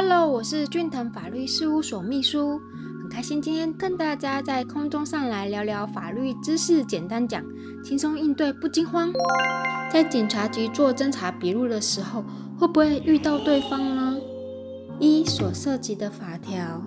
Hello，我是俊腾法律事务所秘书，很开心今天跟大家在空中上来聊聊法律知识，简单讲，轻松应对不惊慌。在警察局做侦查笔录的时候，会不会遇到对方呢？一所涉及的法条，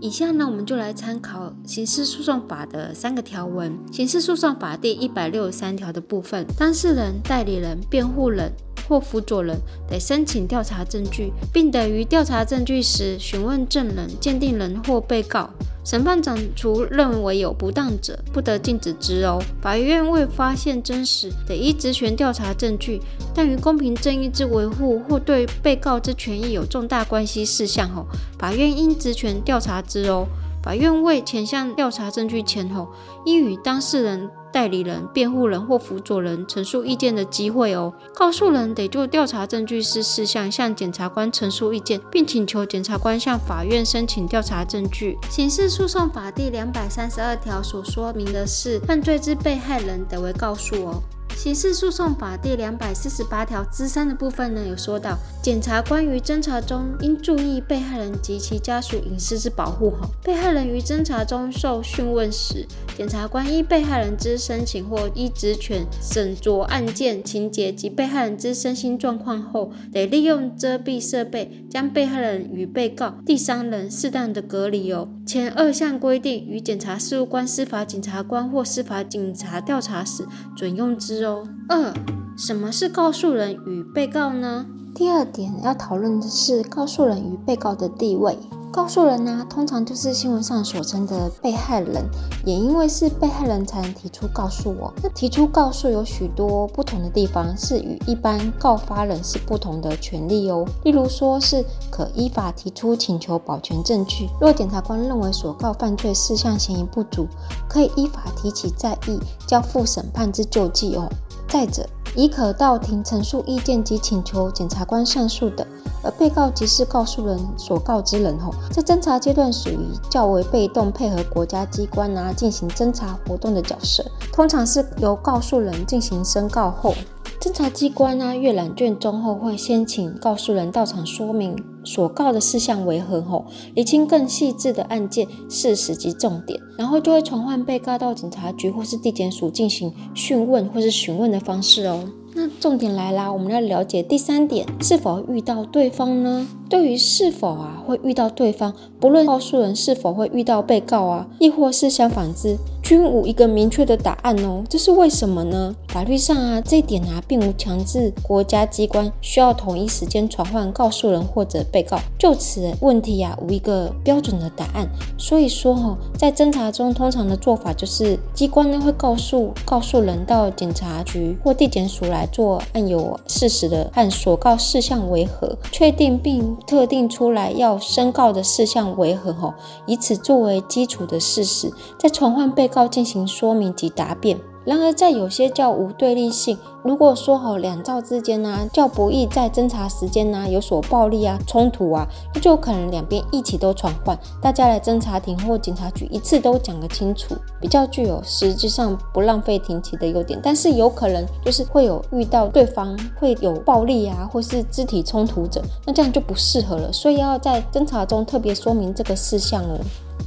以下呢我们就来参考刑事诉讼法的三个条文。刑事诉讼法第一百六十三条的部分，当事人、代理人、辩护人。或辅佐人得申请调查证据，并得于调查证据时询问证人、鉴定人或被告。审判长除认为有不当者，不得禁止之哦。法院未发现真实，得依职权调查证据，但于公平正义之维护或对被告之权益有重大关系事项后，法院应职权调查之哦。法院未前向调查证据前后，应与当事人。代理人、辩护人或辅佐人陈述意见的机会哦。告诉人得就调查证据事事项向检察官陈述意见，并请求检察官向法院申请调查证据。刑事诉讼法第两百三十二条所说明的是，犯罪之被害人得为告诉哦。刑事诉讼法第两百四十八条之三的部分呢，有说到，检察官于侦查中应注意被害人及其家属隐私之保护。哈，被害人于侦查中受讯问时，检察官依被害人之申请或依职权审酌案件情节及被害人之身心状况后，得利用遮蔽设备，将被害人与被告、第三人适当的隔离。哦，前二项规定，与检察事务官、司法检察官或司法警察调查时准用之。哦二，什么是告诉人与被告呢？第二点要讨论的是告诉人与被告的地位。告诉人呢，通常就是新闻上所称的被害人，也因为是被害人才能提出告诉我。那提出告诉有许多不同的地方，是与一般告发人是不同的权利哦。例如说是可依法提出请求保全证据，若检察官认为所告犯罪事项嫌疑不足，可以依法提起再议，交付审判之救济哦。再者，已可到庭陈述意见及请求检察官上诉的。而被告即是告诉人所告之人后，在侦查阶段属于较为被动，配合国家机关啊进行侦查活动的角色，通常是由告诉人进行申告后，侦查机关啊阅览卷宗后，会先请告诉人到场说明所告的事项为何后，理清更细致的案件事实及重点，然后就会传唤被告到警察局或是地检署进行讯问或是询问的方式哦。那重点来啦，我们要了解第三点，是否遇到对方呢？对于是否啊会遇到对方，不论告诉人是否会遇到被告啊，亦或是相反之，均无一个明确的答案哦。这是为什么呢？法律上啊，这一点啊，并无强制国家机关需要同一时间传唤告诉人或者被告。就此问题啊，无一个标准的答案。所以说哈，在侦查中，通常的做法就是机关呢会告诉告诉人到检察局或地检署来做案有事实的和所告事项为何，确定并。特定出来要申告的事项为何？吼，以此作为基础的事实，再传唤被告进行说明及答辩。然而，在有些较无对立性，如果说好两造之间呢，较不易在侦查时间呢有所暴力啊、冲突啊，那就可能两边一起都传唤，大家来侦查庭或警察局一次都讲个清楚，比较具有实质上不浪费庭期的优点。但是有可能就是会有遇到对方会有暴力啊，或是肢体冲突者，那这样就不适合了。所以要在侦查中特别说明这个事项哦。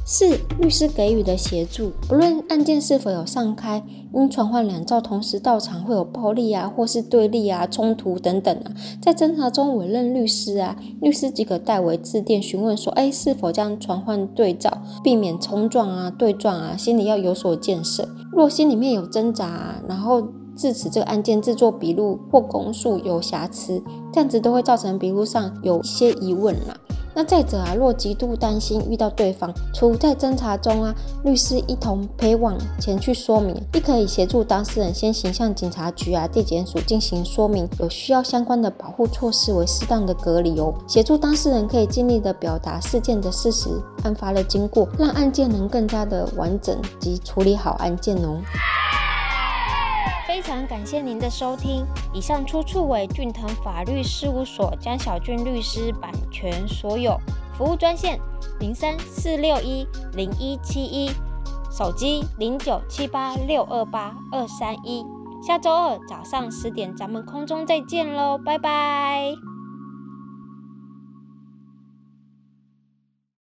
四、律师给予的协助，不论案件是否有上开，因传唤两造同时到场，会有暴力啊，或是对立啊、冲突等等啊，在侦查中委任律师啊，律师即可代为致电询问说，哎，是否将传唤对照，避免冲撞啊、对撞啊，心里要有所建设。若心里面有挣扎，然后自此这个案件制作笔录或公诉有瑕疵，这样子都会造成笔录上有一些疑问啦。那再者啊，若极度担心遇到对方，除在侦查中啊，律师一同陪往前去说明，亦可以协助当事人先行向警察局啊、地检署进行说明，有需要相关的保护措施为适当的隔离哦，协助当事人可以尽力的表达事件的事实、案发的经过，让案件能更加的完整及处理好案件哦。非常感谢您的收听，以上出处为俊腾法律事务所江小俊律师版权所有。服务专线零三四六一零一七一，手机零九七八六二八二三一。下周二早上十点，咱们空中再见喽，拜拜。